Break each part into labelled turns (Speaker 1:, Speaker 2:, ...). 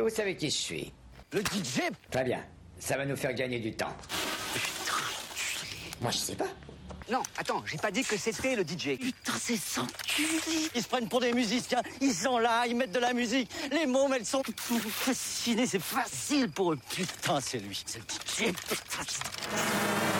Speaker 1: Que vous savez qui je suis
Speaker 2: Le DJ
Speaker 1: Très bien. Ça va nous faire gagner du temps. Moi, je sais pas.
Speaker 2: Non, attends, j'ai pas dit que c'était le DJ.
Speaker 3: Putain, c'est sans
Speaker 2: Ils se prennent pour des musiciens, ils sont là, ils mettent de la musique. Les mômes, elles sont fascinées, c'est facile pour eux. Putain, c'est lui, c'est le DJ. Everybody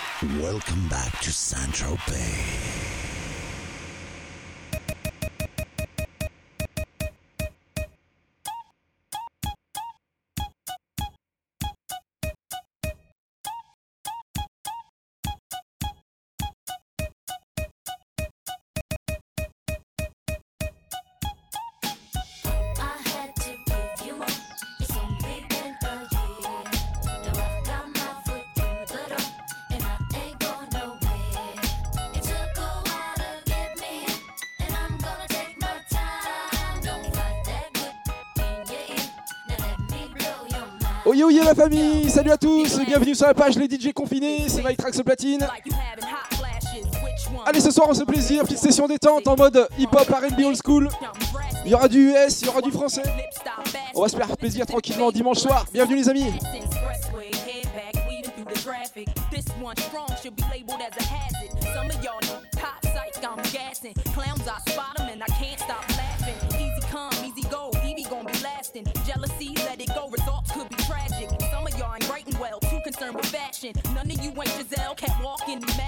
Speaker 4: welcome back to Central Bay.
Speaker 5: Oye oye la famille, salut à tous, bienvenue sur la page Les DJ Confinés, c'est Trax platine. Allez ce soir on se plaisir, petite session détente en mode hip-hop R&B old school. Il y aura du US, il y aura du français. On va se faire plaisir tranquillement dimanche soir. Bienvenue les amis.
Speaker 6: Expressway, head back, weaving through the traffic. This one strong should be labeled as a hazard. Some of y'all know hot psych, I'm gassing. Clowns, I spot 'em and I can't stop concerned with fashion. None of you ain't Giselle, can't walk and imagine.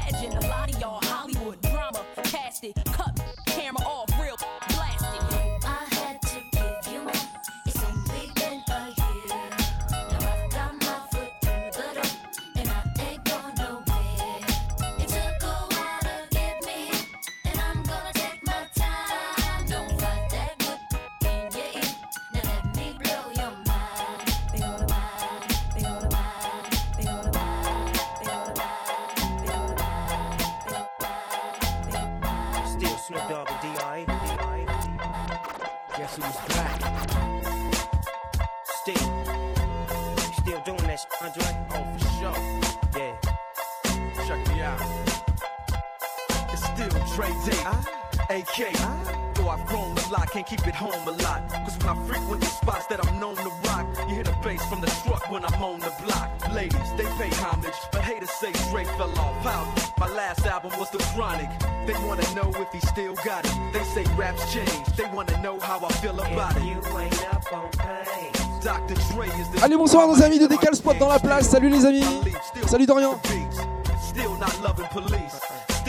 Speaker 7: It's
Speaker 8: still Dre
Speaker 9: Day, AK. Though I've grown a lot, can't keep it home a lot. Cause when I frequent the spots that I'm known to rock, you hear the bass from the truck when I'm on the block. Ladies, they pay homage, but haters say Dre fell off. How? My last album was The Chronic. They wanna know if he still got it. They say raps change, they wanna know how I feel about it.
Speaker 8: You ain't up on pain.
Speaker 9: Dr. Dre is the
Speaker 5: Allez bonsoir nos amis de Décal Spot dans la place, salut les amis. Salut Dorian.
Speaker 9: Still not loving police.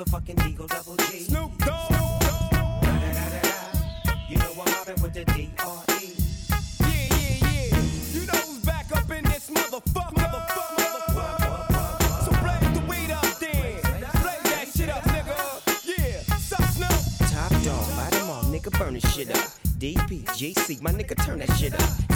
Speaker 8: motherfucking Eagle Double G.
Speaker 9: Snoop Dogg.
Speaker 8: You know I'm mobbing with the D R E.
Speaker 9: Yeah, yeah, yeah. You know who's back up in this motherfucker. Motherfucker. Nigga
Speaker 8: burn this shit up. DPGC, my nigga turn that shit up.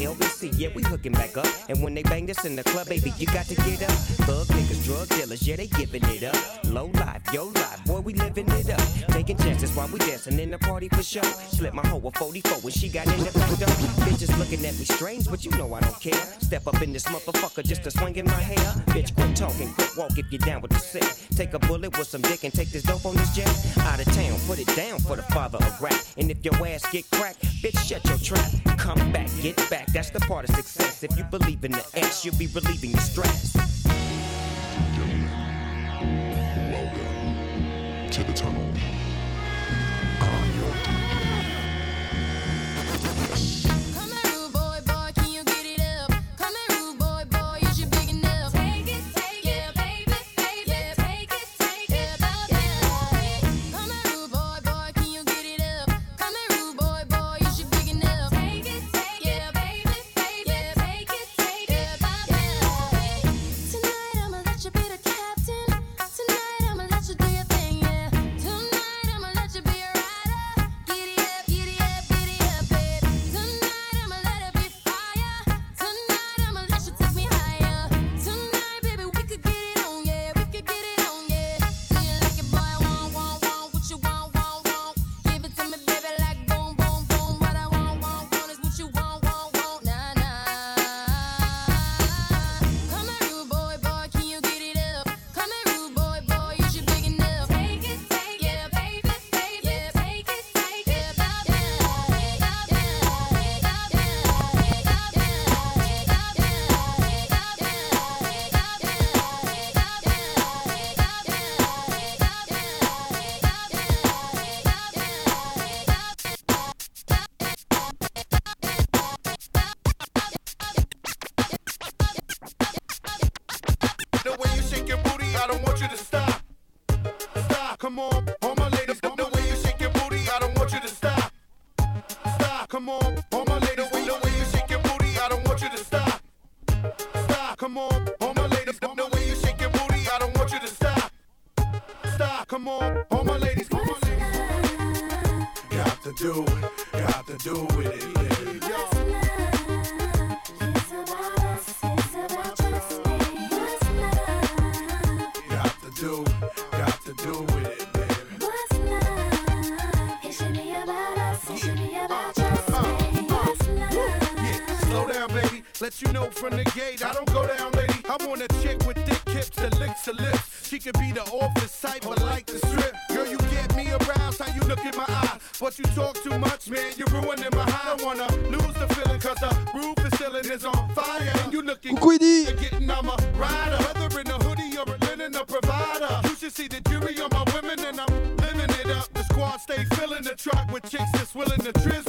Speaker 8: LBC, yeah, we hooking back up. And when they bang this in the club, baby, you got to get up. Thug niggas, drug dealers, yeah, they giving it up. Low life, yo life, boy, we living it up. Taking chances while we dancing in the party for show. Slip my hoe with 44 when she got in the back door. Bitches looking at me strange, but you know I don't care. Step up in this motherfucker just to swing in my hair. Bitch, quit talking, quit walk if you're down with the sick. Take a bullet with some dick and take this dope on this jet. Out of town, put it down for the father of rap. And if your ass get cracked, bitch, shut your trap. Come back, get back. That's the part of success. If you believe in the X, you'll be relieving
Speaker 10: the
Speaker 7: stress. want
Speaker 11: a chick with thick hips that licks her lips. She could be the office type, but like the strip. Girl, you get me aroused, how you look in my eye. But you talk too much, man, you're ruining my high. I wanna lose the feeling, cause the roof is ceiling is on fire. And you looking good, getting I'm rider. Whether in a hoodie or a linen, a provider. You should see the jury on my women, and I'm living it up. The squad stay filling the truck with chicks that's willing to
Speaker 12: trip.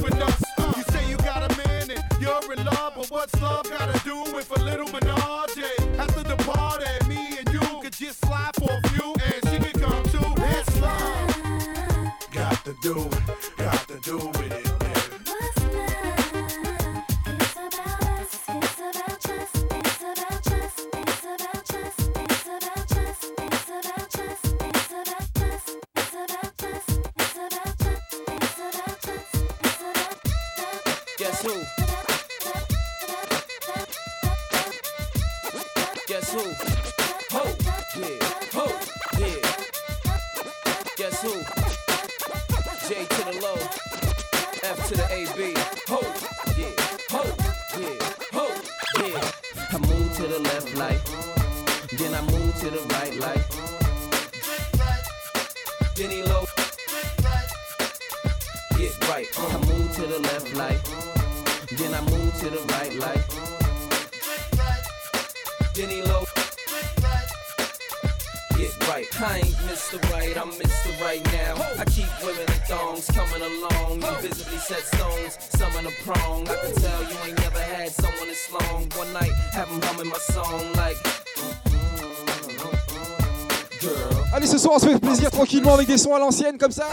Speaker 12: des à l'ancienne comme ça.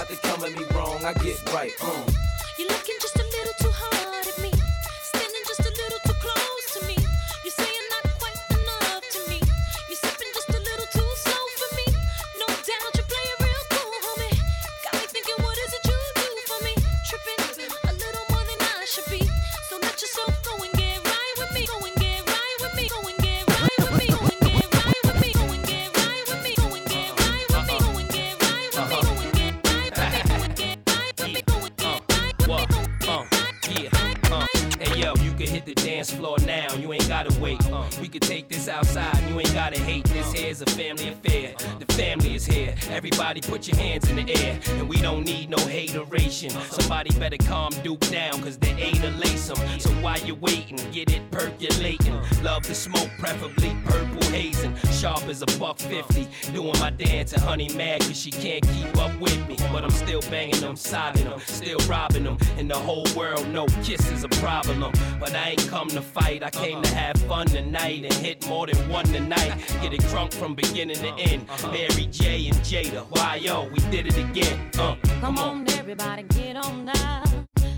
Speaker 12: take this outside. You ain't gotta hate this. Here's a family affair. Everybody put your hands in the air, and we don't need no hateration. Somebody better calm Duke down, cause they ain't a lace him. So while you waiting, get it percolating. Love to smoke, preferably purple hazing. Sharp as a buck fifty. Doing my dance, and honey mad, cause she can't keep up with me. But I'm still banging them, sodding them, still robbing them. And the whole world know kiss is a problem. But I ain't come to fight, I came to have fun tonight and hit more than one tonight. Get it crunk from beginning to end. Mary J and J later. Why, yo, we did it again. Uh,
Speaker 3: come on, everybody, get on now.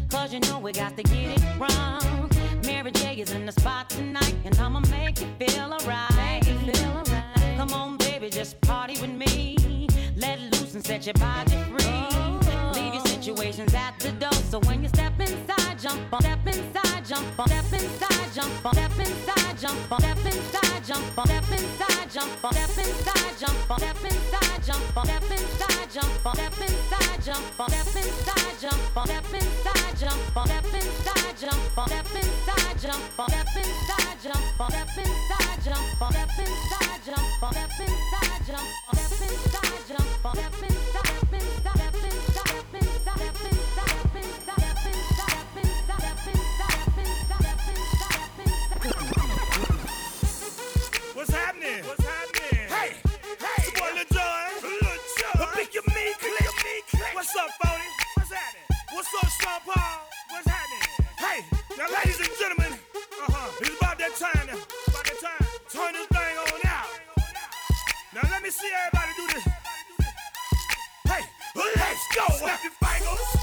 Speaker 3: Cause you know we got to get it wrong. Mary J is in the spot tonight, and I'ma make you feel alright. Right. Come on, baby, just party with me. Let loose and set your body free. Oh. Leave your situations at the door, so when you step inside, jump on, step inside jump on, step inside, jump on, step inside, jump on, step inside, jump on, step inside, jump on, step inside, jump on, step inside, jump on, step inside, jump on, step inside, jump on, step inside, jump on, step inside, jump on, step inside, jump on, step inside, jump on, step inside, jump on, step inside, jump on, step inside, jump on, step inside, jump on, step inside, jump on, step inside.
Speaker 13: What's up, Phony? What's happening? What's up, Sean Paul? What's happening? Hey, now, ladies and gentlemen, uh-huh, it's about that time now. About that time. Turn this thing on out. Now, let me see everybody do this. Hey, let's go. Snap your fingers.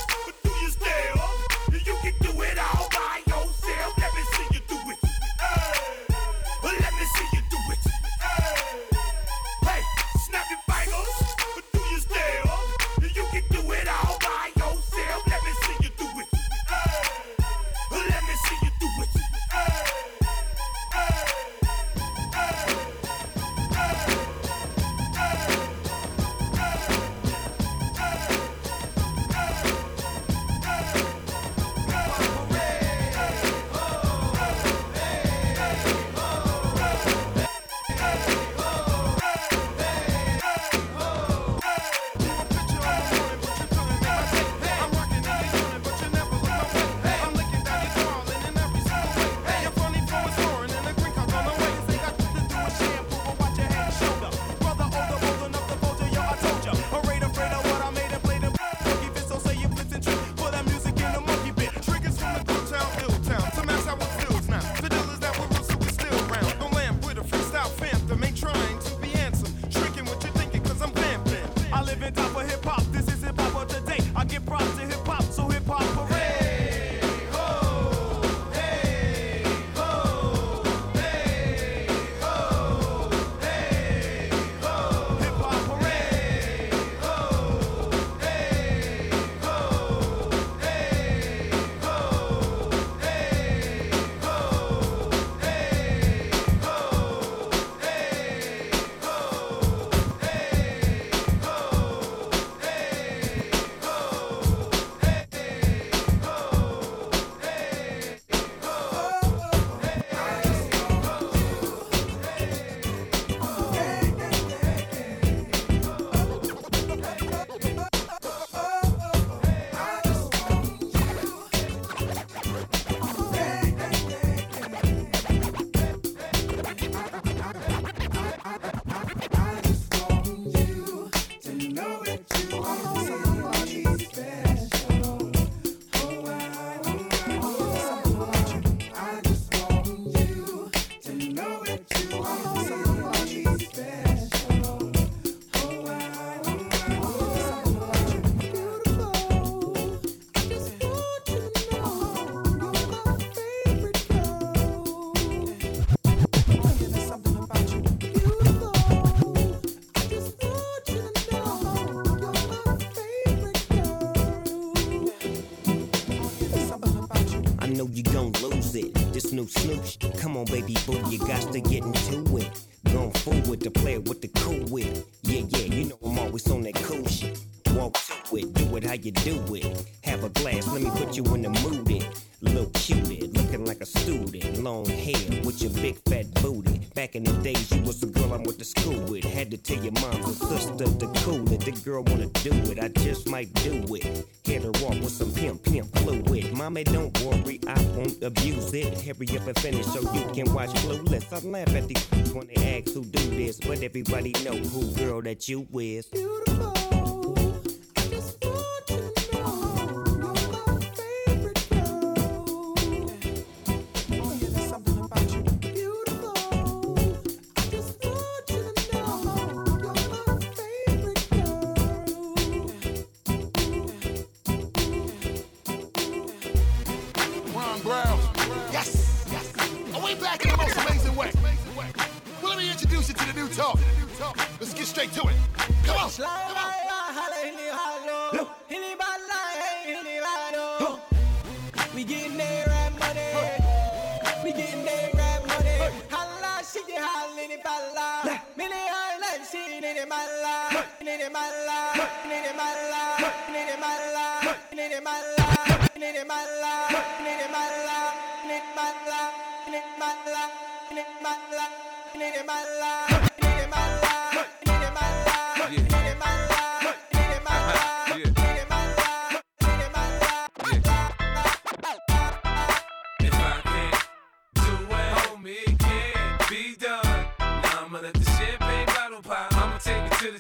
Speaker 13: You
Speaker 9: is.
Speaker 14: Ron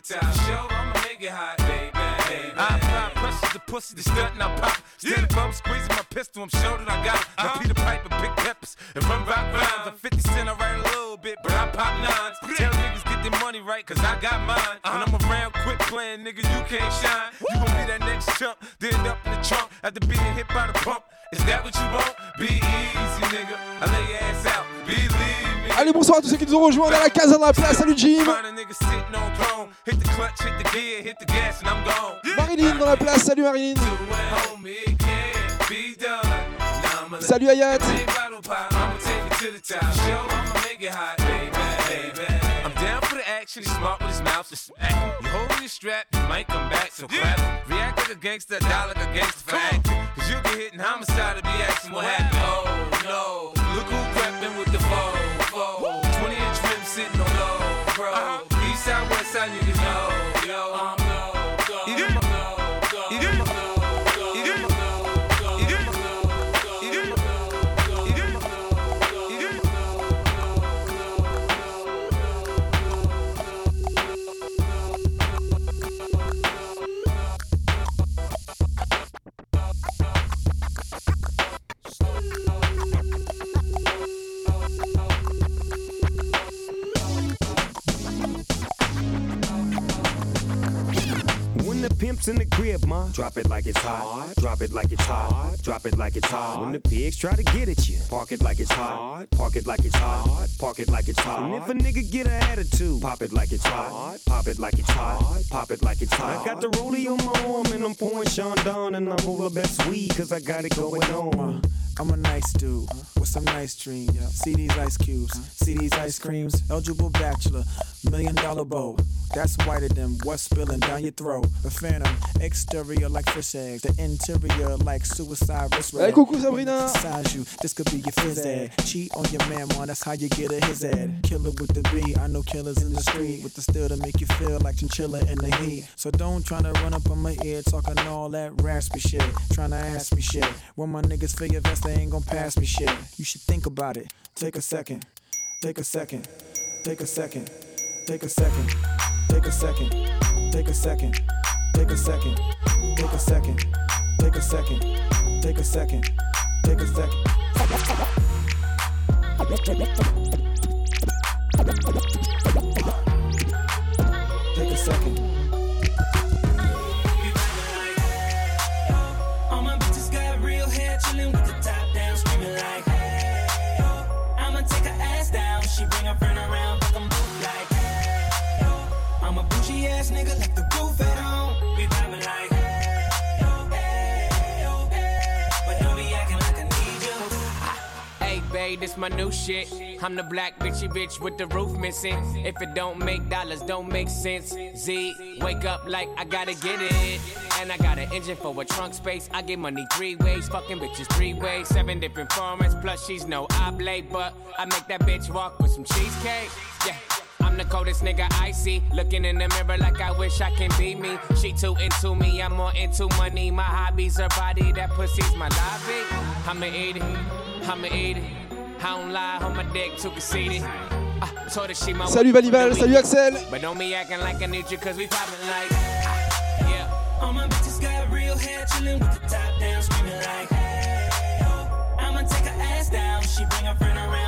Speaker 15: take it to the top. Show, I'ma make it hot, baby. baby.
Speaker 16: I apply pressure to pussy, the stunt and I pop. Steady bump, squeezing my pistol, I'm sure that I got it. Now uh-huh. Peter Piper, pick peppers, and run rock rhymes. I'm 50 cent, I write a little bit, but I pop nines. Tell niggas get their money right, cause I got mine. When I'm uh-huh. around, quit playing, nigga, you can't shine. You gon' be that next chump, then up in the trunk after being hit by the pump. Is that what you want? Be easy, nigga.
Speaker 5: Allez, bonsoir à tous ceux qui nous ont rejoints la case dans la place. Salut Jim. Marilyn dans la place. Salut Marilyn. Salut
Speaker 16: Ayat. actually smart with his mouth to. You hold your strap, might come back, so clap. React like a gangster, die like a gangster for acting. Cause you get hit and homicide to be asking what happened.
Speaker 15: Oh no, look who crept in with the fall. Foe. 20 inch rim sitting on low, bro.
Speaker 16: Uh-huh.
Speaker 15: East side, west side, niggas know, yo, I'm no
Speaker 8: the pimp's in the crib, ma, drop it like it's hot. Drop it like it's hot. Drop it like it's hot. When the pigs try to get at you, park it like it's hot. Park it like it's hot. Park it like it's hot. And if a nigga get an attitude, pop it like it's hot. Pop it like it's hot. Pop it like it's hot. I got the rollie on my arm and I'm pouring Sean down and I'm over best weed cause I got it going on.
Speaker 17: I'm a nice dude with some nice dreams. See these ice cubes, see these ice creams. Eligible bachelor, million dollar bow. That's whiter than what's spilling down your throat. Phantom, exterior like fish eggs, the interior like suicide wrist
Speaker 5: Hey, coucou Sabrina.
Speaker 17: Size you, this could be your phys ed. Cheat on your man, man, that's how you get a his ed. Killer with the B, I know killers in the street with the steel to make you feel like chinchilla in the heat. So don't tryna run up on my ear talking all that raspy shit. Tryna ask me shit. When my niggas feel your vest, they ain't gon' pass me shit. You should think about it. Take a second. Take a second. Take a second. Take a second. Take a second. Take a second. Take a second. Take a second. Take a second. Take a second. Take a second. Take a second.
Speaker 18: Chillin' with the top down, screaming like, hey, oh. I'ma take her ass down. She bring her friend around, fuck both like, hey, oh. I'm a bougie ass nigga, like the at home. Vibing like, hey, hey, hey. But don't be acting like I need you.
Speaker 19: Hey, okay, this my new shit. I'm the black bitchy bitch with the roof missing. If it don't make dollars, don't make sense. Z, wake up like I gotta get it. And I got an engine for a trunk space. I get money three ways, fucking bitches three ways. Seven different formats, plus she's no oblate. But I make that bitch walk with some cheesecake. Yeah. I'm the coldest nigga I see. Looking in the mirror like I wish I can be me. She too into me, I'm more into money. My hobbies are body, that pussy's my lobby. I'ma eat it, I'ma eat it. I don't lie, on my dick too conceited. Ah, I told her she my
Speaker 5: Salut Valival, salut Axel.
Speaker 19: But don't be acting like I need you cause we poppin' like. Yeah.
Speaker 20: All my bitches got real hair, chillin' with the top down, screaming like, hey, oh. I'ma take her ass down. She bring her friend around,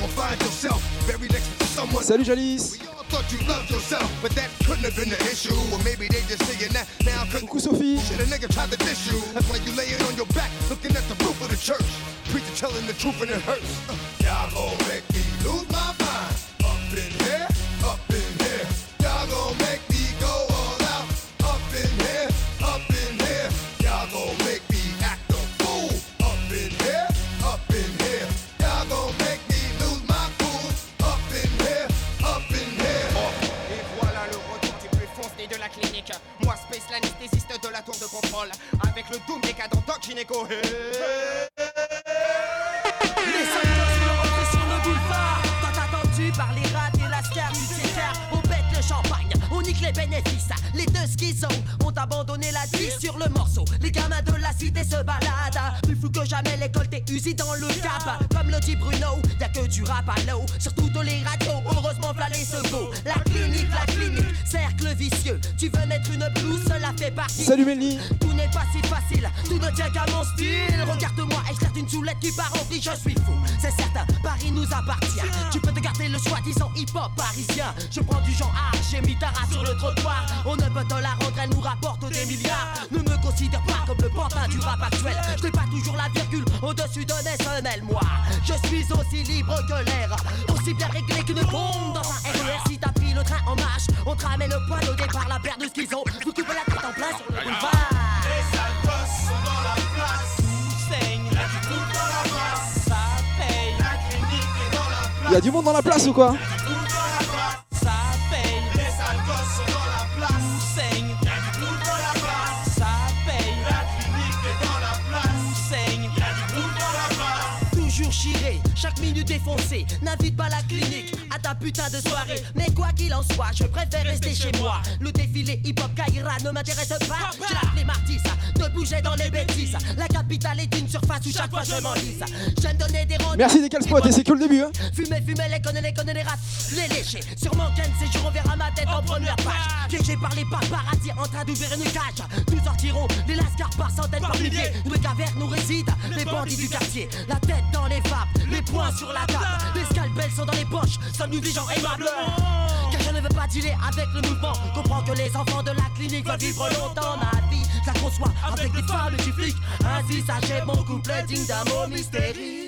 Speaker 14: gon' find yourself buried next to someone.
Speaker 5: Salut Jalis.
Speaker 14: We all thought you loved yourself, but that couldn't have been the issue. Or maybe they just saying that now.
Speaker 5: Coucou Sophie.
Speaker 14: Shit,
Speaker 21: Avec le doom des cadres Doc Gynéco.
Speaker 20: Les les bénéfices Les deux schizos ont abandonné la vie sur le morceau Les gamins de la cité se baladent Plus fou que jamais l'école t'es usée dans le cap Comme le dit Bruno, y'a que du rap à l'eau Sur toutes les radios, heureusement v'là les secours La clinique, la clinique, cercle vicieux Tu veux mettre une blouse, cela fait partie
Speaker 5: Salut Melny.
Speaker 20: tout n'est pas si facile, tout ne tient qu'à mon style. Regarde-moi, éclaire d'une soulette qui part en vrille, je suis fou. C'est certain, Paris nous appartient. Tu peux te garder le soi-disant hip-hop parisien. Je prends du genre art, j'ai mis ta race sur le trottoir. On ne peut te la rendre, elle nous rapporte des milliards. Ne me considère pas comme le pantin du rap actuel. Je n'ai pas toujours la virgule au-dessus d'un SNL, moi. Je suis aussi libre que l'air, aussi bien réglé qu'une bombe dans un RER. Si t'as pris le train en marche, on te ramène le poil au départ, la paire de schizo. Vous coupez la tête en plein sur le boulevard.
Speaker 22: Les sales gosses sont dans la place. Tout saigne. Y'a dans la place. Ça paye. La clinique est dans la place.
Speaker 5: Il y a du monde dans la place ou quoi?
Speaker 20: Défoncée, n'invite pas la clinique à ta putain de soirée. Mais quoi qu'il en soit, je préfère rester chez moi. Le défilé hip-hop Kaira ne m'intéresse pas. J'ai la flemme artiste de bouger dans les bêtises. La capitale est une surface où chaque fois je m'enlise. J'aime donner des rendez
Speaker 5: Merci des Spot et c'est que le début. Hein.
Speaker 20: Fumer, fumer, les connaît, les connaît, les rats, les léchés. Sur mon ken, ces jours, on verra ma tête en première page. Piégé par les paparazzi en train d'ouvrir une cage. Nous sortirons les lascars par centaines, par milliers. Nous les cavernes, nous résident les bandits du quartier. La tête dans les vapes, les poings sur la table. Les scalpels sont dans les poches, des gens aimables. Car je ne veux pas dealer avec le mouvement. Comprends que les enfants de la clinique veulent vivre longtemps ma vie. Je la conçois avec des femmes du flic. Ainsi s'achève mon couplet digne d'un mot mystérieux.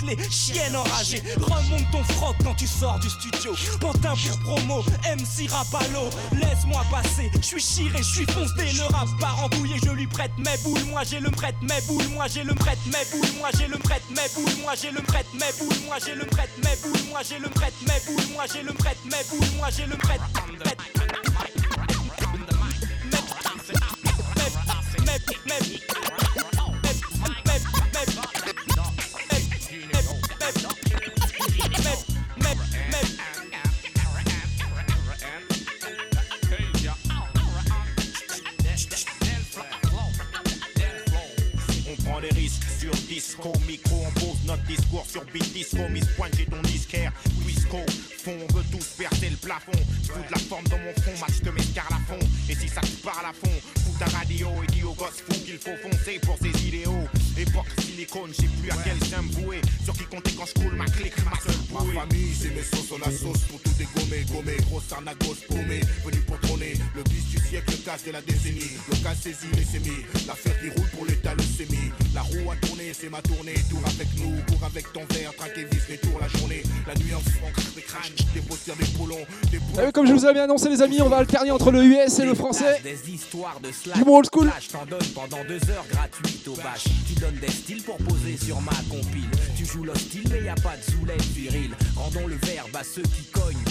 Speaker 22: toutes les chiennes enragées. Remonte ton froc quand tu sors du studio. Pantin pour promo, MC Rapalo. Laisse-moi passer, je suis chiré, je suis foncé. Le rap part en je lui prête mes boules. Moi j'ai le prête mes boules, moi j'ai le prête mes boules, moi j'ai le prête mes boules, moi j'ai le prête mes boules, moi j'ai le prête mes boules, moi j'ai le prête mes boules, moi j'ai le prête mes boules, moi j'ai le prête.
Speaker 23: Mes, mes, mes, disco, micro, on pose notre discours sur beat disco, Miss Pointe, j'ai ton disquaire, Wisco, fond, on veut tous percer le plafond, je fous de la forme dans mon front, max que mes à fond, et si ça te parle à fond, fous ta radio et dis aux gosses fous qu'il faut foncer pour ses idéaux, époque silicone, j'ai plus à quel saint me vouer, sur qui compter quand je coule ma clique, ma seule
Speaker 11: Ma famille, c'est mes sauces, on a sauce pour tout dégommer, gommer, grosse arnaque, grosse paumée, venu pour trôner, le bis du siècle, le casse de la décennie, le cas saisi, les sémis, l'affaire qui roule pour l'état, le sémi, la roue a tourné, c'est ma tournée, tour avec nous, cours avec ton verre, traque et vis les tours la journée, la nuit en fond, craque des crânes, des posters, des poulons, des
Speaker 5: T'as vu comme je vous avais annoncé les amis, on va alterner entre le US et le français.
Speaker 6: Des histoires de slash.
Speaker 5: Du bon old school.
Speaker 6: Je t'en donne pendant deux heures gratuites au bâche. Tu donnes des styles pour poser sur ma compile. Tu joues l'hostile, mais y a pas de soulève viril. Rendons le verbe à ceux qui cognent.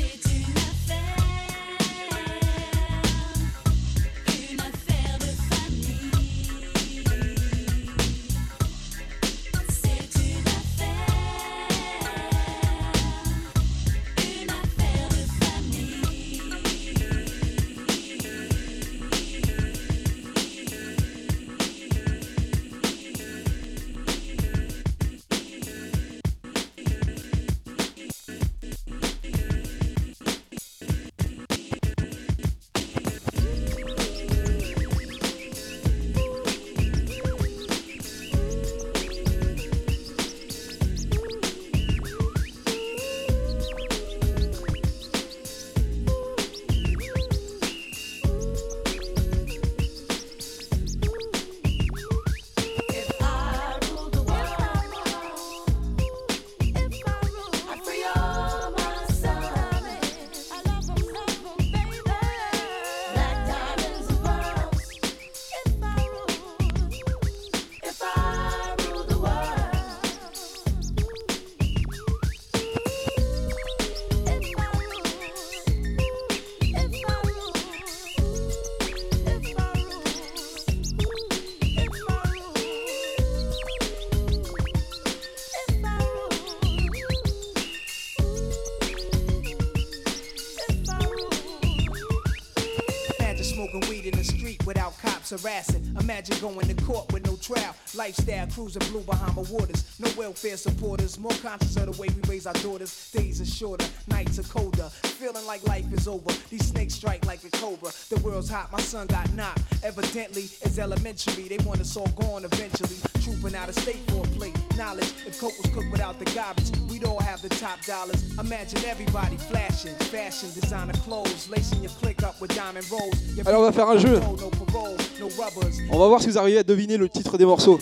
Speaker 24: Harassing. Imagine going to court with no trial. Lifestyle cruising blue behind Bahama waters. No welfare supporters. More conscious of the way we raise our daughters. Days are shorter, nights are colder. Feeling like life is over. These snakes strike like a cobra. The world's hot, my son got knocked. Evidently, it's elementary. They want us all gone eventually. Trooping out of state for a plate. Knowledge, if coke was cooked without the garbage, we'd all have the top dollars. Imagine everybody flashing, fashion, designer clothes, lacing your click up with diamond rolls.
Speaker 5: Alors, on va faire un jeu.
Speaker 24: No parole, no rubbers.
Speaker 5: On va voir si vous arrivez à deviner le titre des morceaux.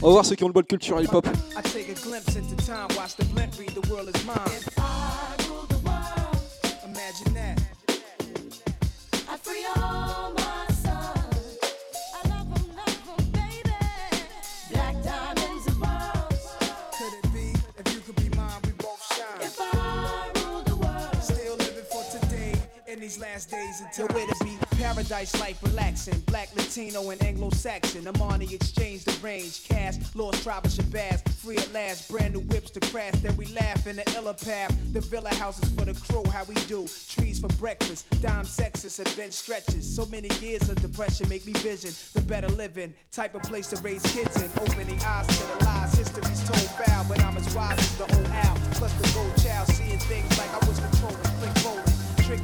Speaker 5: On va voir ceux qui ont le bol culture hip-hop.
Speaker 24: I take a glimpse into time, watch the blimp read, the world is mine. Imagine that.
Speaker 6: I free all
Speaker 24: these last days until where to be paradise life relaxing. Black, Latino, and Anglo-Saxon. I'm on the exchange, the range, cash, lost tribe Shabazz, free at last, brand new whips to crash. Then we laugh in the illa path. The villa houses for the crew, how we do. Trees for breakfast, dime sexes and bench stretches. So many years of depression make me vision the better living. Type of place to raise kids in. Opening eyes to the lies, history's told foul, but I'm as wise as the old owl. Plus the gold child, seeing things like I was controlling,
Speaker 20: C'est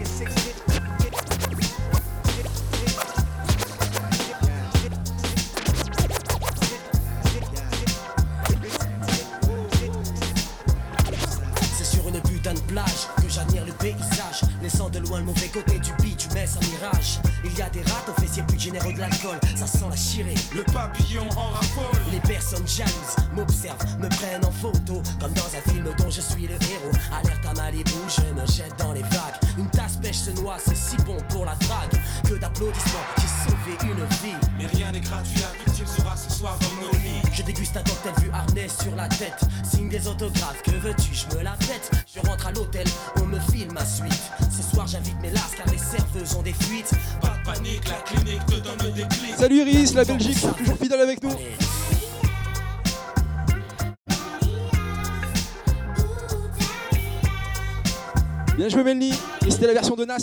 Speaker 20: sur une putain plage que j'admire le paysage, laissant de loin le mauvais côté du bitumen un mirage. Il y a des rats aux fessiers plus généreux de l'alcool, ça sent la chirée.
Speaker 25: Le papillon en raffole.
Speaker 20: Les personnes jalouses m'observent, me prennent en photo, comme dans un film dont je suis le héros. Alerte à Malibu, je me jette dans les vagues. Une tasse pêche se noie, c'est si bon pour la drague. Que d'applaudissements, j'ai sauvé une vie.
Speaker 25: Mais rien n'est gratuit, la victime sera ce soir dans nos lits?
Speaker 20: Je déguste un cocktail vu harnais sur la tête. Signe des autographes, que veux-tu, je me la pète. Je rentre à l'hôtel, on me filme ma suite. Ce soir j'invite mes lasses car les ont des fuites.
Speaker 25: Pas de panique, la clinique te donne des clés.
Speaker 5: Salut Iris, la Belgique, toujours fidèle avec nous. Bien joué Melny, et c'était la version de Nas.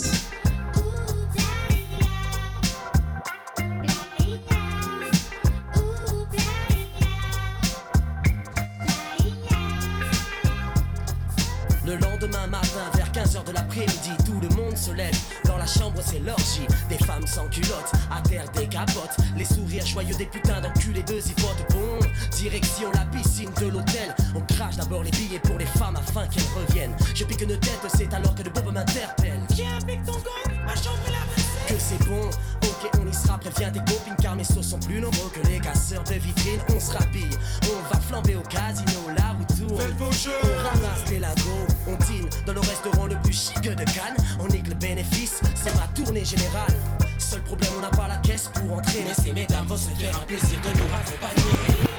Speaker 20: Le lendemain matin, vers 15h de l'après-midi, tout le monde se lève. Dans la chambre, c'est l'orgie. Des femmes sans culottes, à terre des capotes. Les sourires joyeux des putains d'enculés de zipotes. Bon, direction la piscine de l'hôtel. On crache d'abord les billets pour les femmes afin qu'elles reviennent. Je pique une tête, c'est alors que le bob m'interpelle.
Speaker 26: Ma chambre
Speaker 20: c'est bon, ok, on y sera. Préviens tes copines car mes sauces sont plus nombreux que les casseurs de vitrines. On se rhabille, on va flamber au casino.
Speaker 25: Faites vos jeux.
Speaker 20: On ramasse les lagos, on dîne dans le restaurant le plus chic de Cannes. On nique le bénéfice, c'est ma tournée générale. Seul problème, on n'a pas la caisse pour entrer. Mais ces mesdames vont se faire un plaisir de nous accompagner.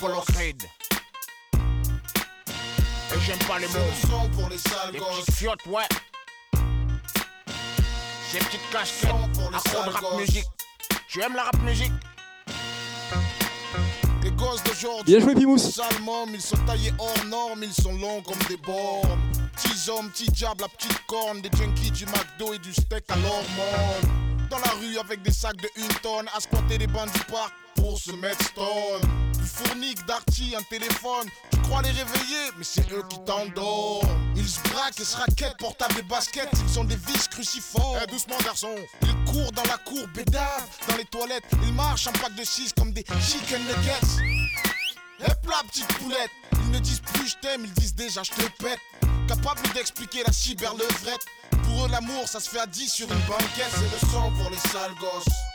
Speaker 27: Creed. Et j'aime pas les mots.
Speaker 28: le son pour les sales
Speaker 27: Les
Speaker 28: gosses.
Speaker 27: fiottes, ouais. Ces petites casquettes, accro de rap musique. Tu aimes la rap musique
Speaker 28: Les gosses d'aujourd'hui.
Speaker 5: Bien joué, Pimous.
Speaker 28: Sales mômes, ils sont taillés hors normes, ils sont longs comme des bornes. Petits hommes, petits diables, la petite corne, des junkies du McDo et du steak à l'hormone. Dans la rue avec des sacs de une tonne, à squatter les bancs du parc pour se mettre stone. Fournique, d'arty, un téléphone. Tu crois les réveiller, mais c'est eux qui t'endorment. Ils se braquent et se raquettent, portables des baskets. Ils ont des vis cruciformes. Eh, doucement, garçon. Ils courent dans la cour, bédave, dans les toilettes. Ils marchent en pack de 6 comme des chicken nuggets. Hep là, petite poulette. Ils ne disent plus je t'aime, ils disent déjà je te pète. Capable d'expliquer la cyberlevrette. Pour eux, l'amour, ça se fait à 10 sur une banquette. C'est le son pour les sales gosses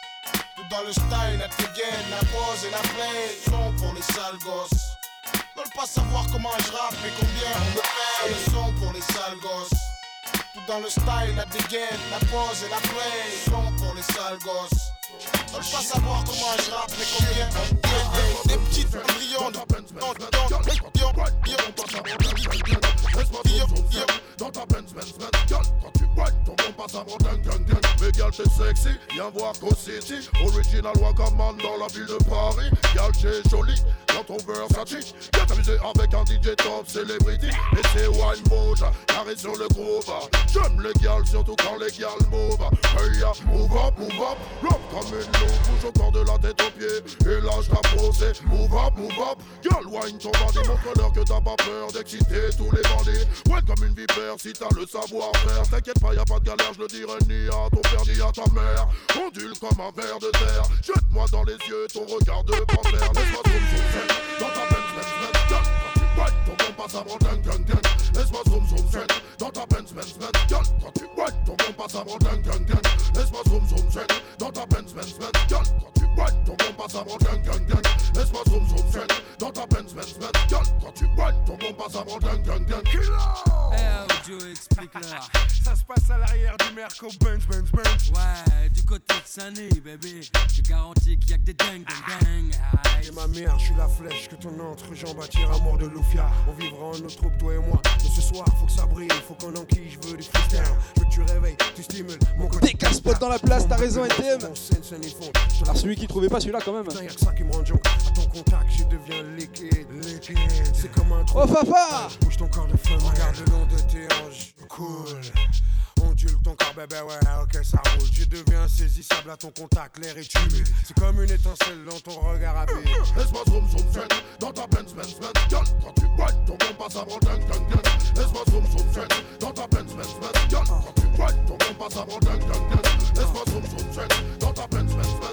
Speaker 28: dans le style, elles te gaine, la pose et la play Sont pour les sales gosses pas savoir comment je rappe et combien on me paye son pour les sales gosses Tout dans le style, la dégaine, la pose et la play Sont pour les sales gosses pas savoir comment je rappe et combien on me paye Des petites brillantes,
Speaker 29: Laisse-moi dans ta Benz, Benz, Benz Girl, quand tu whine, ton compas ça me rend dingue, dingue, dingue Mais girl, t'es sexy, viens voir qu'au city. Original Wagaman dans la ville de Paris. Girl, t'es jolie, dans ton Versace Viens t'amuser avec un DJ top celebrity. Et c'est wine bouge, carré sur le groove J'aime les girls, surtout quand les girls move Hey ya, move up, move up. Love comme une loupe, bouge au corps de la tête aux pieds. Et là je posé, move up, move up. Girl, wine ton bandit, montre-leur que t'as pas peur d'exciter tous les bandits Ouais, comme une vipère, si t'as le savoir-faire. T'inquiète pas, y a pas de galère, je le dirai ni à ton père ni à ta mère. Ondule comme un verre de terre. Jette-moi dans les yeux ton regard de panthère. Laisse-moi zoom zoom zen dans ta. Girl, quand tu ton bon passe avant ding ding ding. Laisse-moi zoom zoom zen dans ta. Girl, quand tu whine, ton bon passe avant ding ding ding. Laisse-moi zoom zoom zen dans ta. Girl, quand ton bon ding ding ding. Laisse-moi zoom zoom zen dans ta Benz Benz Benz. Girl, quand tu whine, ton bon passe avant ding ding ding.
Speaker 30: Eh, Joe, explique-leur. Ça se passe à l'arrière du Merco Benz, Benz, Benz. Ouais, du côté de Sané, bébé. Je garantis qu'il y a que des dingues, dingues, dingues.
Speaker 31: Et ma mère, je suis la flèche que ton entrejambe attire à mort de Lufia. On vivra en notre troupe, toi et moi. Mais ce soir, faut que ça brille, faut qu'on enquille, je veux du freestyle. Je veux que tu réveilles, tu stimules mon côté.
Speaker 5: Des casse-potes dans la place, t'as raison, NTM. Celui qui trouvait pas celui-là quand même.
Speaker 31: Putain, y'a que ça qui me rend junk. À ton contact, je deviens liquide. Liquide. C'est comme un trou.
Speaker 5: Oh, papa
Speaker 31: Bouge ton corps de flamme. Regarde le long de tes hanches. Cool. Ondule ton corps, bébé, ouais, ok, ça roule. Je deviens saisissable à ton contact, l'air est humide. C'est comme une étincelle dans ton regard à vide.
Speaker 29: Laisse-moi zoom zoom zen dans ta Benz Benz Benz. Girl, quand tu whine, ton bon passe avant ding ding ding. Laisse-moi zoom zoom dans ta Benz Benz Benz. Girl, quand tu whine, ton bon passe avant ding ding ding. Laisse-moi zoom zoom zen dans ta Benz Benz Benz. Girl, quand tu whine, ton bon passe avant ding ding ding. Laisse-moi zoom zoom zen dans ta Benz Benz Benz.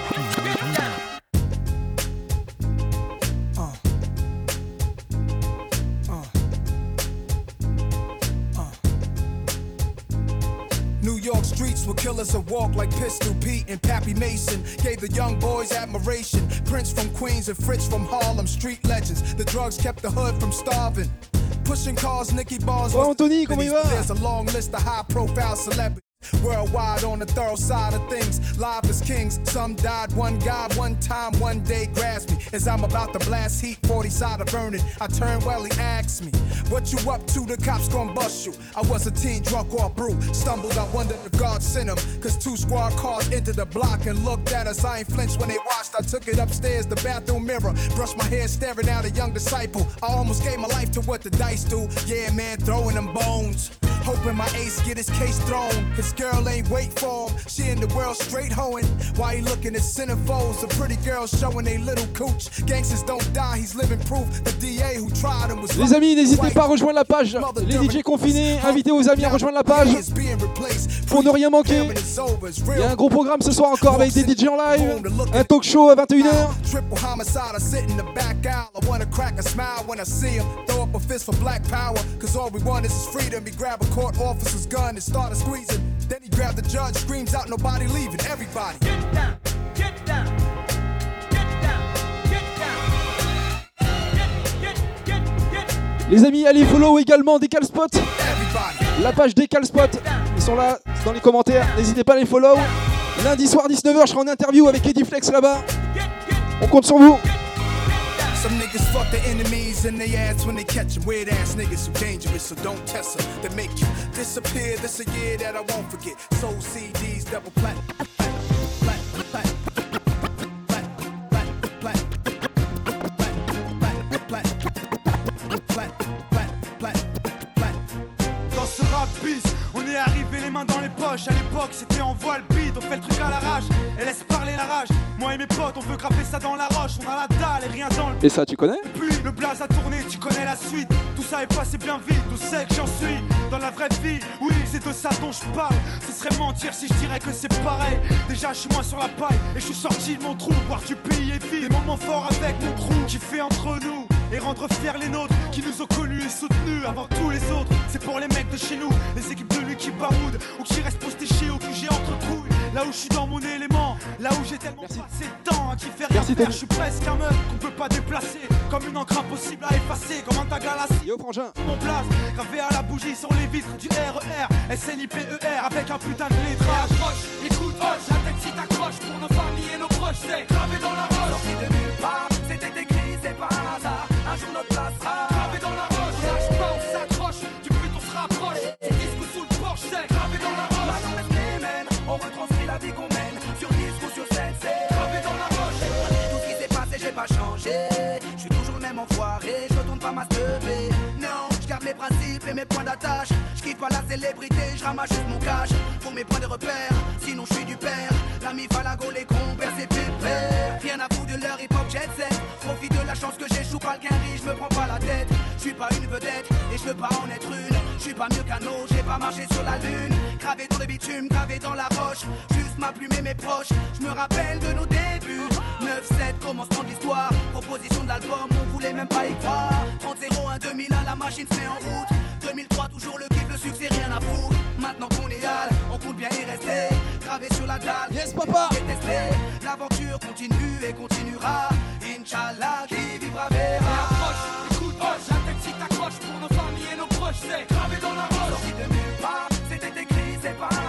Speaker 24: where killers walk like Pistol Pete and Pappy Mason. Gave the young boys admiration. Prince from Queens and Fritz from Harlem, street legends. The drugs kept the hood from starving. Pushing cars, Nicky Bars.
Speaker 5: Ouais, Anthony, comment il va
Speaker 24: There's a long list of high profile celebrities. Worldwide on the thorough side of things, live as kings. Some died, one God, one time, one day grasped me. As I'm about to blast heat, 40 side of burning. I turn well, he asks me, What you up to? The cops gon' bust you. I was a teen drunk off brew. Stumbled, I wondered if God sent him. Cause two squad cars entered the block and looked at us. I ain't flinched when they watched. I took it upstairs, the bathroom mirror. Brushed my hair, staring at a young disciple. I almost gave my life to what the dice do. Yeah, man, throwing them bones. Hoping my ace get his case thrown. His girl ain't wait for him. She in the world straight hoeing. Why he looking at centerfolds? The pretty girls showing they little cooch. Gangsters don't die, he's living proof. The DA who tried him was
Speaker 5: Les amis, n'hésitez pas à rejoindre la page. Les DJ confinés, invitez vos amis à rejoindre la page pour ne rien manquer. Il y a un gros programme ce soir encore avec des DJ en live, un talk show à 21h.
Speaker 24: Court officer's gun and started squeezing. Then he grabbed the judge, screams out, nobody leaving. Everybody. Get down, get down.
Speaker 5: Les amis, allez follow également Decal Spot. La page Decal Spot. Ils sont là dans les commentaires. N'hésitez pas à les follow. Lundi soir 19h, je serai en interview avec Eddie Flex là-bas. On compte sur vous.
Speaker 24: Some niggas fuck their enemies in their ass when they catch catch 'em. Weird ass niggas who dangerous, so don't test 'em. They make you disappear. This a year that I won't forget. Soul CDs, double platinum.
Speaker 32: Dans ce rap on est arrivé les mains dans les poches. À l'époque, c'était en voile bide, on fait le truc à l'arrache et laisse parler la rage. Moi et mes potes, on veut grapper ça dans la roche. On a la dalle et rien dans le
Speaker 5: Et ça, tu connais?
Speaker 32: Puis le blaze a tourné, tu connais la suite. Tout ça est passé bien vite, où c'est que j'en suis Dans la vraie vie, oui, c'est de ça dont je parle. Ce serait mentir si je dirais que c'est pareil. Déjà, je suis moins sur la paille et je suis sorti de mon trou. Voir du pays et vie, des moments forts avec mon crew qui fait entre nous. Et rendre fiers les nôtres qui nous ont connus et soutenus avant tous les autres. C'est pour les mecs de chez nous, les équipes de lui qui baroudent ou qui restent postichés ou que j'ai entre couilles. Là où je suis dans mon élément, là où j'ai tellement passé de temps à qui faire rien
Speaker 5: Merci. Tony.
Speaker 32: Je suis presque un meuf qu'on peut pas déplacer, comme une encre impossible à effacer, comme un tag à la
Speaker 5: Yo, frangin.
Speaker 32: Mon place, gravé à la bougie sur les vitres du RER, SNIPER, avec un putain de lettrage. coup de hoche, la tête si t'accroches pour nos familles et nos proches, c'est gravé dans la roche.
Speaker 33: Sorti de nulle part, c'était écrit, c'est pas un hasard. Un jour notre place
Speaker 32: Gravé dans la roche, lâche pas, on s'accroche, du but on se rapproche. C'est disque sous le porche, c'est gravé dans la roche.
Speaker 33: Maintenant reste les mêmes, on retranscrit la vie qu'on mène. Sur disque ou sur scène, c'est
Speaker 32: gravé dans la roche.
Speaker 33: Tout ce qui s'est passé, j'ai pas changé. Je suis toujours le même enfoiré, je retourne pas ma. Non, je garde mes principes et mes points d'attache. Je pas la célébrité, je ramasse juste mon cash. Pour mes points de repère, sinon je suis du père. L'ami Falago, les compères, c'est pépère. Rien à foutre de leur hip hop jet set. Profite de la chance que j'échoue pas le quinri, je me prends pas la tête. Je suis pas une vedette et je veux pas en être une. Je suis pas mieux qu'un autre, j'ai pas marché sur la lune. Gravé dans le bitume, gravé dans la roche. Juste ma plume et mes proches. Je me rappelle de nos débuts. 9-7, commencement de l'histoire. Proposition de l'album, on voulait même pas y croire. 30-01, 2001, la machine se met en route. 2003, toujours le kiff, le succès, rien à foutre. Maintenant qu'on est hal, on compte bien y rester. Gravé sur la dalle,
Speaker 5: yes papa.
Speaker 33: Détesté. L'aventure continue et continuera. Inch'Allah, qui vivra verra.
Speaker 32: Approche, coup de hoche, la tête si t'accroches pour nos familles et nos proches, c'est gravé dans la roche.
Speaker 33: Sorti de nulle part, c'était écrit, c'est pas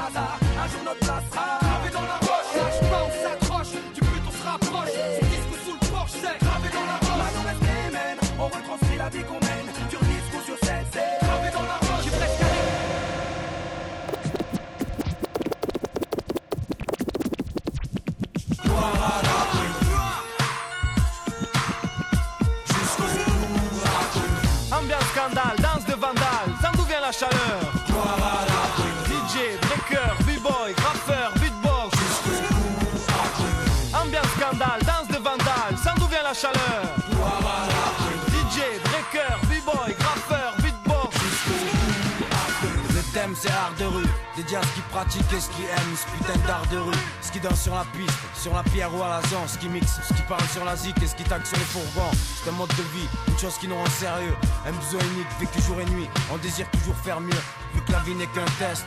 Speaker 32: C'est
Speaker 34: art de rue, à ce qui pratique et ce qui aime, ce putain d'art de rue. Ce qui danse sur la piste, sur la pierre ou à la zone, ce qui mixe, ce qui parle sur la zik et ce qui tague sur les fourgons. C'est un mode de vie, une chose qui nous rend sérieux. Un besoin unique, vécu jour et nuit, on désire toujours faire mieux. Vu que la vie n'est qu'un test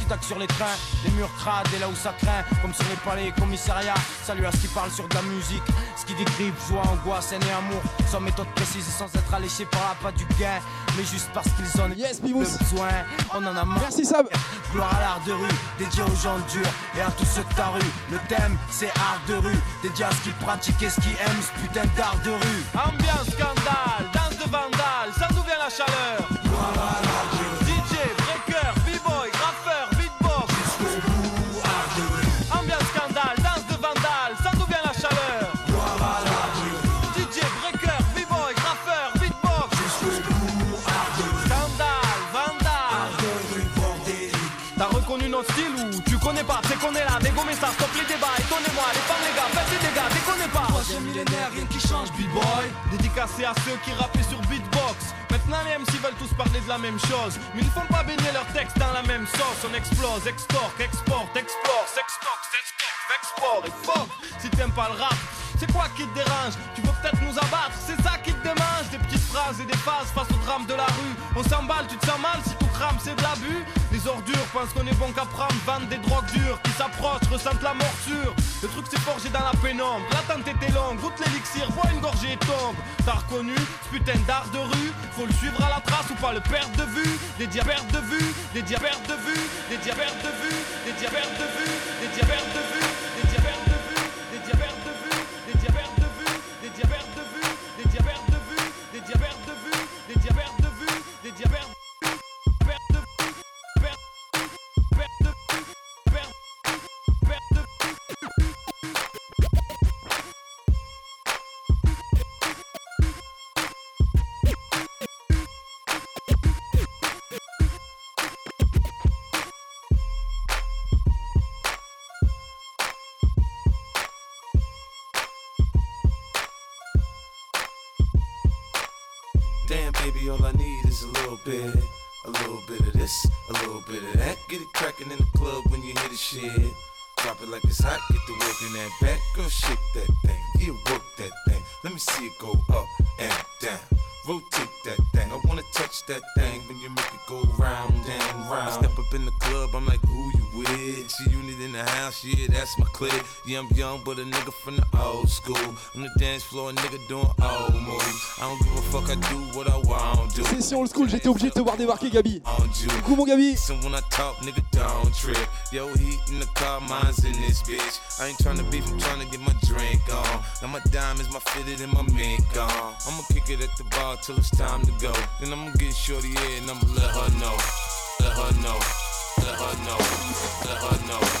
Speaker 34: sur les trains, les murs crades et là où ça craint, comme sur les palais et commissariats. Salut à ce qui parle sur de la musique, ce qui décrypte joie, angoisse, haine et amour, sans méthode précise et sans être alléché par la pas du gain, mais juste parce qu'ils en ont
Speaker 5: yes,
Speaker 34: le besoin. On en a marre.
Speaker 5: Merci Sab.
Speaker 34: Gloire à l'art de rue, dédié aux gens durs et à tous ceux de ta rue. Le thème c'est art de rue, dédié à ce qui pratique et ce qui aime ce putain d'art de rue.
Speaker 35: Ambiance scandale, danse de vandale, sans d'où vient la chaleur Dédicacé à ceux qui rappaient sur beatbox. Maintenant les MC veulent tous parler de la même chose. Mais ils ne font pas baigner leurs textes dans la même sauce. On explose, extorque, exporte, explore, sextorque, export et fuck. Si t'aimes pas le rap, c'est quoi qui te dérange? Tu veux peut-être nous abattre, c'est ça qui te démange. Des petites phrases et des phases face au drame de la rue. On s'emballe, tu te sens mal si tout c'est de l'abus. Les ordures pensent qu'on est bon qu'à prendre Vendent des drogues dures qui s'approchent, ressentent la morsure. Le truc c'est forgé dans la pénombre. L'attente était longue, goûte l'élixir, bois une gorgée et tombe. T'as reconnu ce putain d'art de rue. Faut le suivre à la trace ou pas le perdre de vue. Des dia perte de vue, des dia perte de vue Des dia perte de vue, des dia perte de vue Des dia perte de vue,
Speaker 16: like it's hot, get the work in that back. Girl, shake that yeah, that's my clique. Yeah, I'm young, but a nigga from the old school. On the dance floor, a nigga doing old moves. I don't give a fuck, I do what I want to.
Speaker 5: Session old school, j'étais obligé de te voir débarquer, Gabi. Coucou, mon Gabi.
Speaker 16: So when I talk, nigga, don't trip. Yo, heat in the car, mine's in this bitch. I ain't tryna beef, I'm tryna get my drink on. Now my diamonds, my fitted, and my mink on. I'ma kick it at the bar till it's time to go. Then I'ma get shorty and I'ma let her know. Let her know. Let her know. Let her know.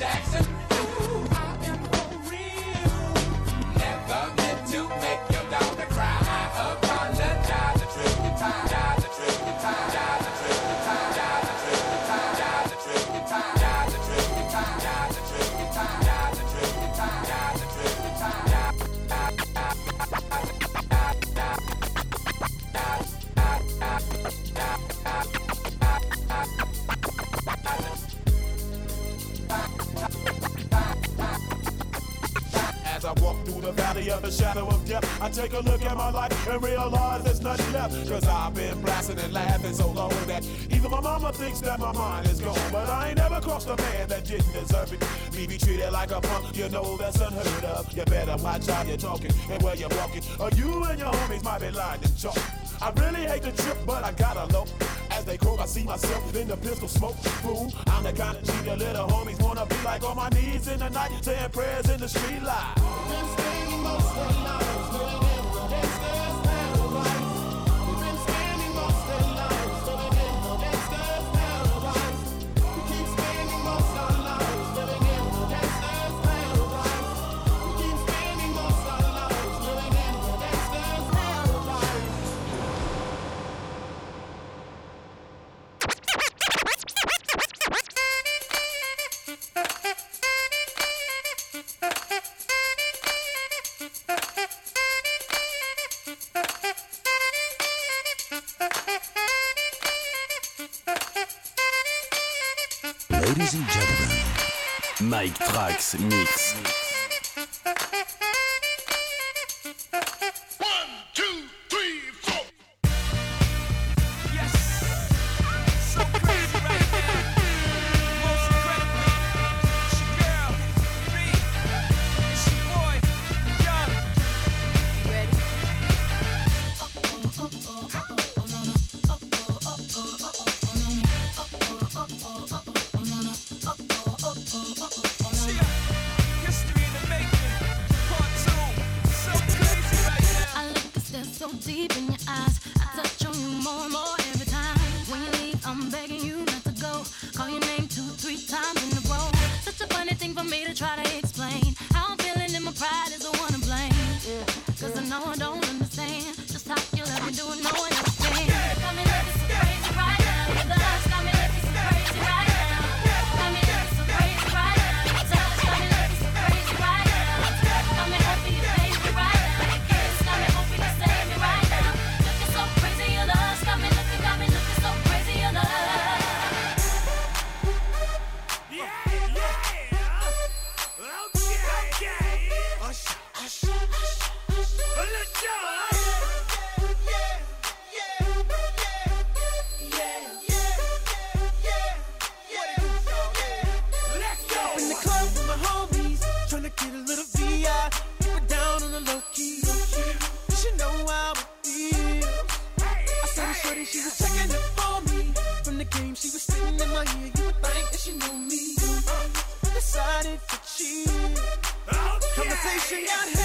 Speaker 36: Jackson.
Speaker 37: Of the shadow of death, I take a look at my life and realize there's nothing left. Cause I've been blasting and laughing so long that even my mama thinks that my mind is gone. But I ain't never crossed a man that didn't deserve it. Me be treated like a punk, you know that's unheard of. You better watch how you're talking and where you're walking, or you and your homies might be lying and chalk. I really hate the trip, but I gotta low. As they croak, I see myself in the pistol smoke. Fool, I'm the kind of your little homies wanna be like on my knees in the night, saying prayers in the street light
Speaker 4: lost and lost. Max Mix.
Speaker 38: She got.
Speaker 6: here.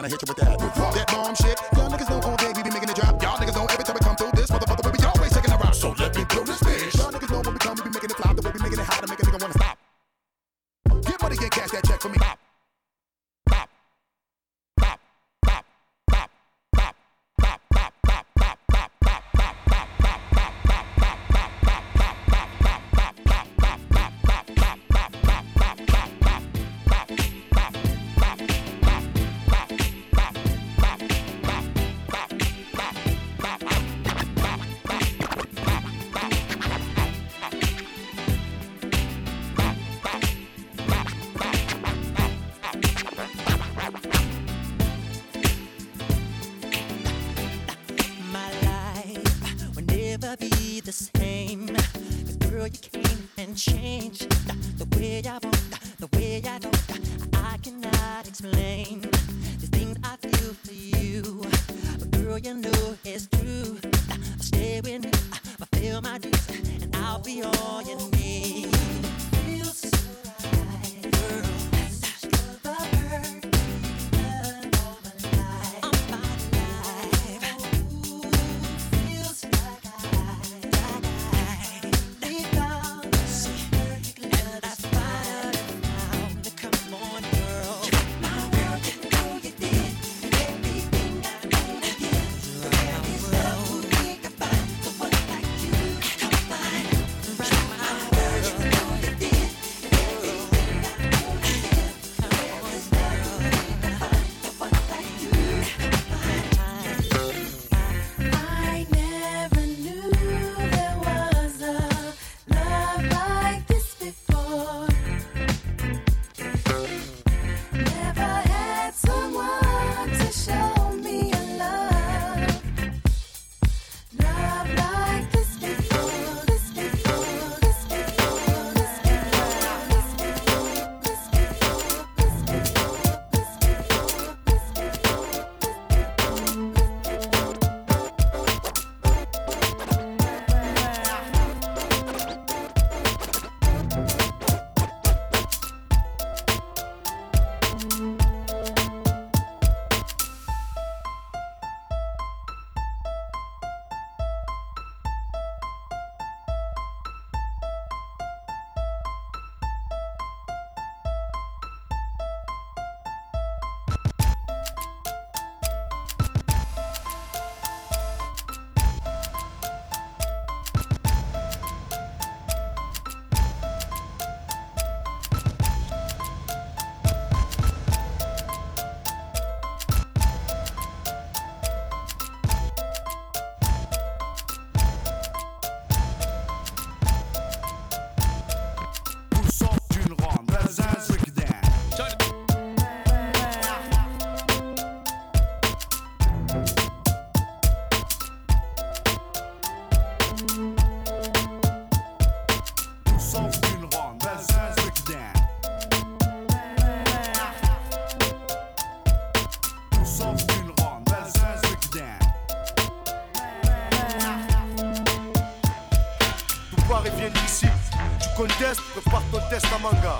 Speaker 14: And I hit you with that.
Speaker 39: som fyllram, välsönsdän Tout Paris vient d'ici, tu
Speaker 31: contestes, prépare ton test à manga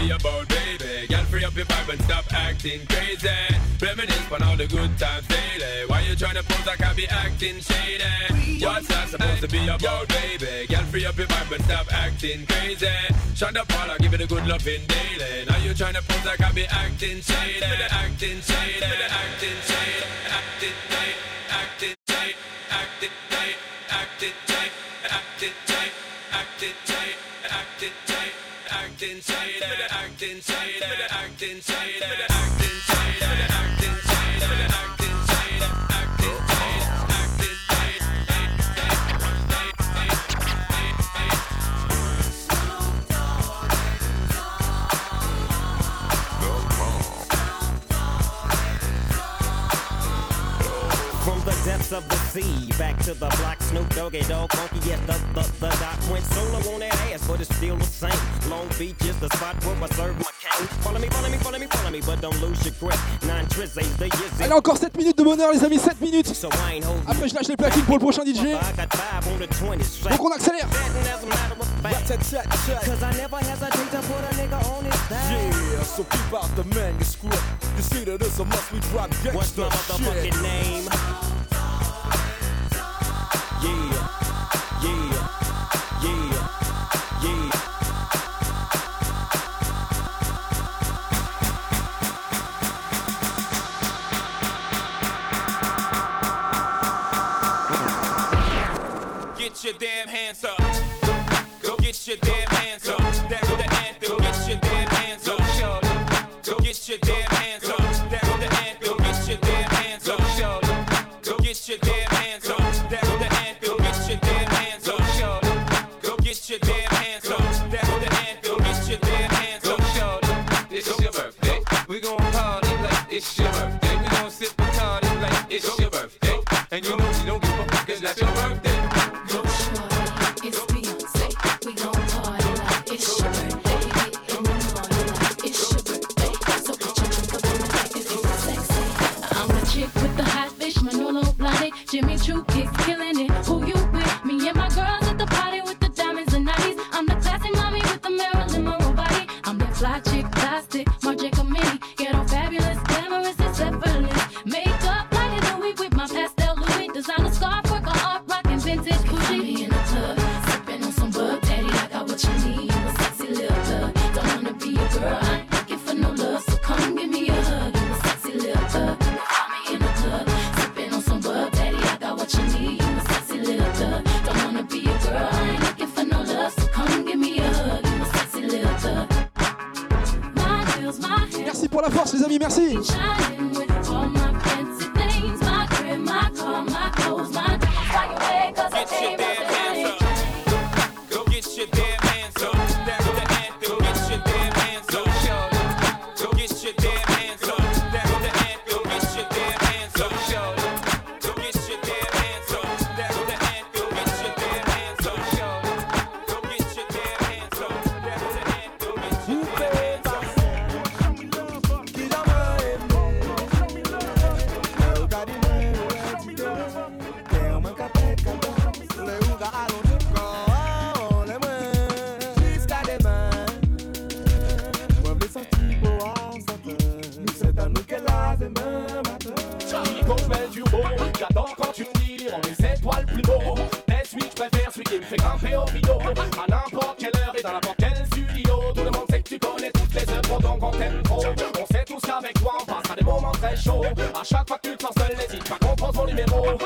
Speaker 15: be about, baby. Girl, free up your vibe and stop acting crazy. Reminisce on all the good times daily. Why you trying to pose like I be acting shady? What's that supposed to be about, baby? Girl, free up your vibe and stop acting crazy. Shonda Paul, I give it a good loving daily. Now you trying to pose like I be acting shady. Acting shady. Acting shady. Acting shady. Acting shady. Acting shady. Acting shady.
Speaker 8: back to the block. Snoop Doggy Dog Funky, yes, the, the, the dot went solo on that ass, but it's still the same. Long Beach is the spot where I serve my cane. Follow me, follow me, follow me, follow me, but don't lose your grip. Nine tris, eight, the years.
Speaker 5: Allez, encore 7 minutes de bonheur, les amis, 7 minutes. Après, je lâche les platines pour le prochain DJ. Donc, on accélère.
Speaker 40: Yeah, so keep out the manuscript. You see that it's a must we drop gangsta
Speaker 8: What's my motherfucking
Speaker 40: shit.
Speaker 8: name?
Speaker 41: get your damn hands up. Go get your damn
Speaker 42: avec toi, on
Speaker 38: passe à des moments très chauds. À chaque fois que tu te lances, n'hésite pas qu'on prend ton numéro.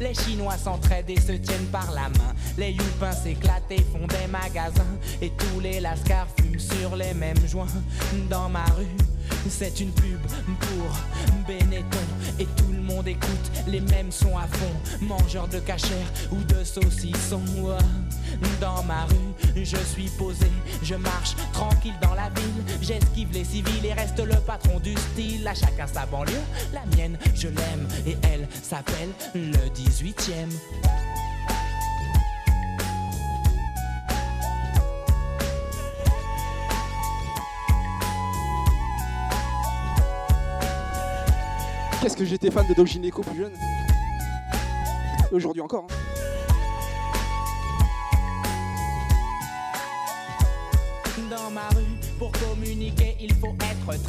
Speaker 43: Les Chinois s'entraident et se tiennent par la main. Les youpins s'éclatent et font des magasins. Et tous les lascars fument sur les mêmes joints. Dans ma rue, c'est une pub pour Benetton et tout le monde écoute les mêmes sons à fond, mangeurs de cachère ou de saucissons. Dans ma rue, je suis posé, je marche tranquille dans la ville, j'esquive les civils et reste le patron du style. À chacun sa banlieue, la mienne, je l'aime et elle s'appelle le 18e.
Speaker 5: Qu'est-ce que j'étais fan de Doc Gineco plus jeune? Aujourd'hui encore. hein.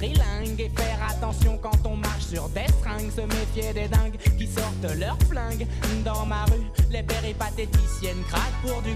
Speaker 43: Et faire attention quand on marche sur des stringues. Se méfier des dingues qui sortent leurs flingues. Dans ma rue, les péripatéticiennes craquent pour du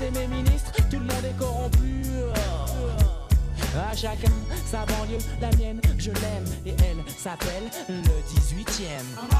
Speaker 43: Placé mes ministres, tout le monde est corrompu. À chacun sa banlieue, la mienne, je l'aime et elle s'appelle le 18e.
Speaker 38: So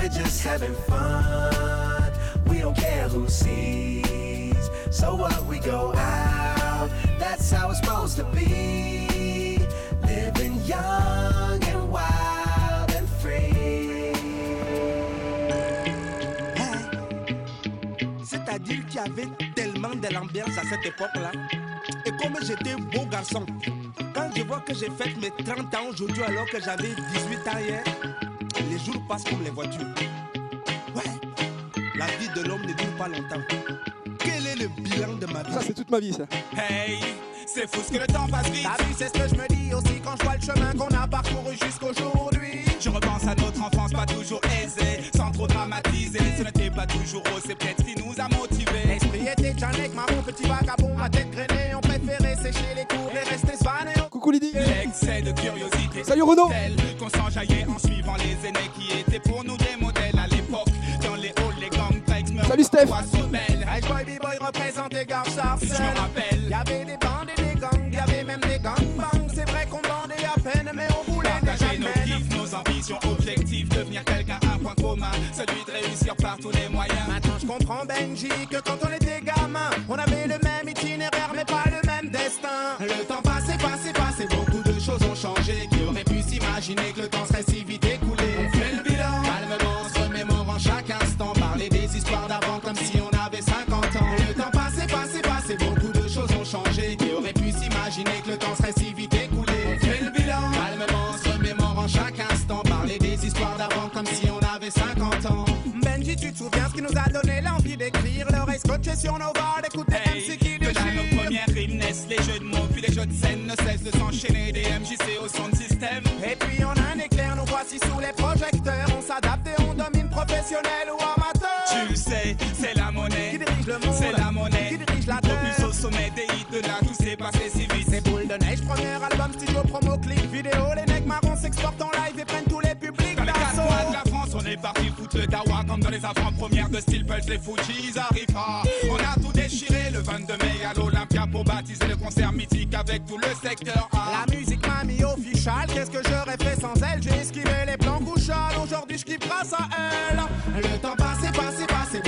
Speaker 38: We're just having fun. We don't care who sees. So what we go out. That's how it's supposed to be. Living young and wild and free.
Speaker 44: C'est-à-dire qu'il y avait tellement de l'ambiance à cette époque-là. Et comme j'étais beau garçon, quand je vois que j'ai fait mes 30 ans aujourd'hui alors que j'avais 18 ans hier, jours passent comme les voitures. Ouais, la vie de l'homme ne dure pas longtemps. Quel est le bilan de ma vie?
Speaker 5: Ça, c'est toute ma vie, ça.
Speaker 44: Hey,
Speaker 45: C'est fou ce que le temps passe vite. T'as vu, c'est ce que je me dis aussi quand je vois le chemin qu'on a parcouru jusqu'aujourd'hui. Je repense à notre enfance pas toujours aisée, sans trop dramatiser. Ce n'était pas toujours rose, c'est peut-être ce qui nous a motivés. L'esprit était Janek, marron, petit vagabond, à tête grainée. On préférait sécher les
Speaker 5: Lydie.
Speaker 45: L'excès de curiosité.
Speaker 5: Salut Renaud.
Speaker 45: Qu'on s'enjaillait en suivant les aînés qui étaient pour nous des modèles à l'époque. Dans les halls, les gangs, meurent
Speaker 5: Salut, Steph.
Speaker 45: Hey boy, B-boy représentait Gare Je me rappelle. Y'avait des bandes et des gangs, y'avait même des gangbangs. C'est vrai qu'on bandait à peine, mais on voulait Partager nos kiffs, nos ambitions, objectifs. Devenir quelqu'un, un point commun. Celui de réussir par tous les moyens. Maintenant, je comprends Benji que quand on était gamin, on avait le même itinéraire, mais pas le même destin. Le temps changé. Qui aurait pu s'imaginer que le temps serait si vite écoulé On fait le bilan, calmement, se remémorant chaque instant. Parler des histoires d'avant comme si on avait 50 ans. Le temps passé, passé, passé, beaucoup de choses ont changé. Qui aurait pu s'imaginer que le temps serait si vite écoulé On fait le bilan, calmement, se remémorant chaque instant. Parler des histoires d'avant comme si on avait 50 ans. Benji, tu te souviens ce qui nous a donné l'envie d'écrire L'oreille scotchée sur nos barres, d'écouter MC qui Que dans nos déchire premières rimes naissent les jeux de mots, puis les jeux de scène ne cessent de s'enchaîner. Des MJC au son de système. Et puis on a un éclair, nous voici sous les projecteurs. On s'adapte et on domine professionnel ou amateur. Tu le sais, c'est la monnaie qui dirige le monde, c'est la monnaie qui dirige la terre. au sommet des hits de là, tout s'est passé si vite. C'est boule de neige, premier album, studio, promo, clip, vidéo. Les mecs marrons s'exportent en live et prennent tous les publics Dans les quatre coins de la France, on est parti foutre le dawa comme dans les avant-premières de Steel Pulse, les Fujis arrivent pas. On a tout déchiré le 22 mai à l'Olympia pour baptiser le concert mythique avec tout le secteur A. La musique m'a mis official, qu'est-ce que j'aurais fait sans elle? J'ai esquivé les plans couchales, aujourd'hui je kiffe grâce à elle. Le temps passé, passé, passé,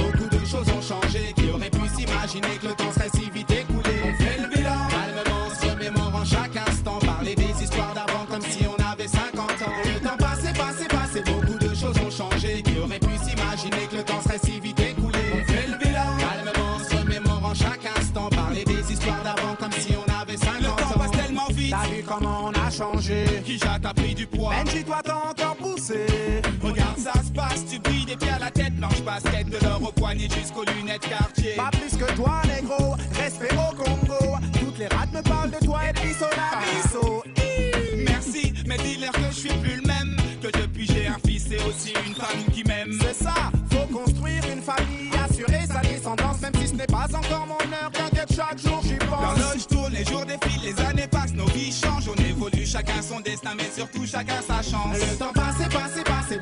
Speaker 45: comment on a changé Qui t'as pris du poids? Benji, toi t'as encore poussé. Regarde, ça se passe, tu brilles des pieds à la tête. Blanche basket de l'or au poignet jusqu'aux lunettes quartier. Pas plus que toi, négro. Respect au Congo. Toutes les rats me parlent de toi et de bisso la bisso. Merci, mais dis-leur que je suis plus le même. Que depuis j'ai un fils et aussi une femme qui m'aime. C'est ça, faut construire une famille, assurer sa descendance, même si ce n'est pas encore mon heure. T'inquiète, chaque jour j'y pense. L'horloge tourne, les jours défilent, les années chacun son destin, mais surtout chacun sa chance. Le temps passé, passé, passé,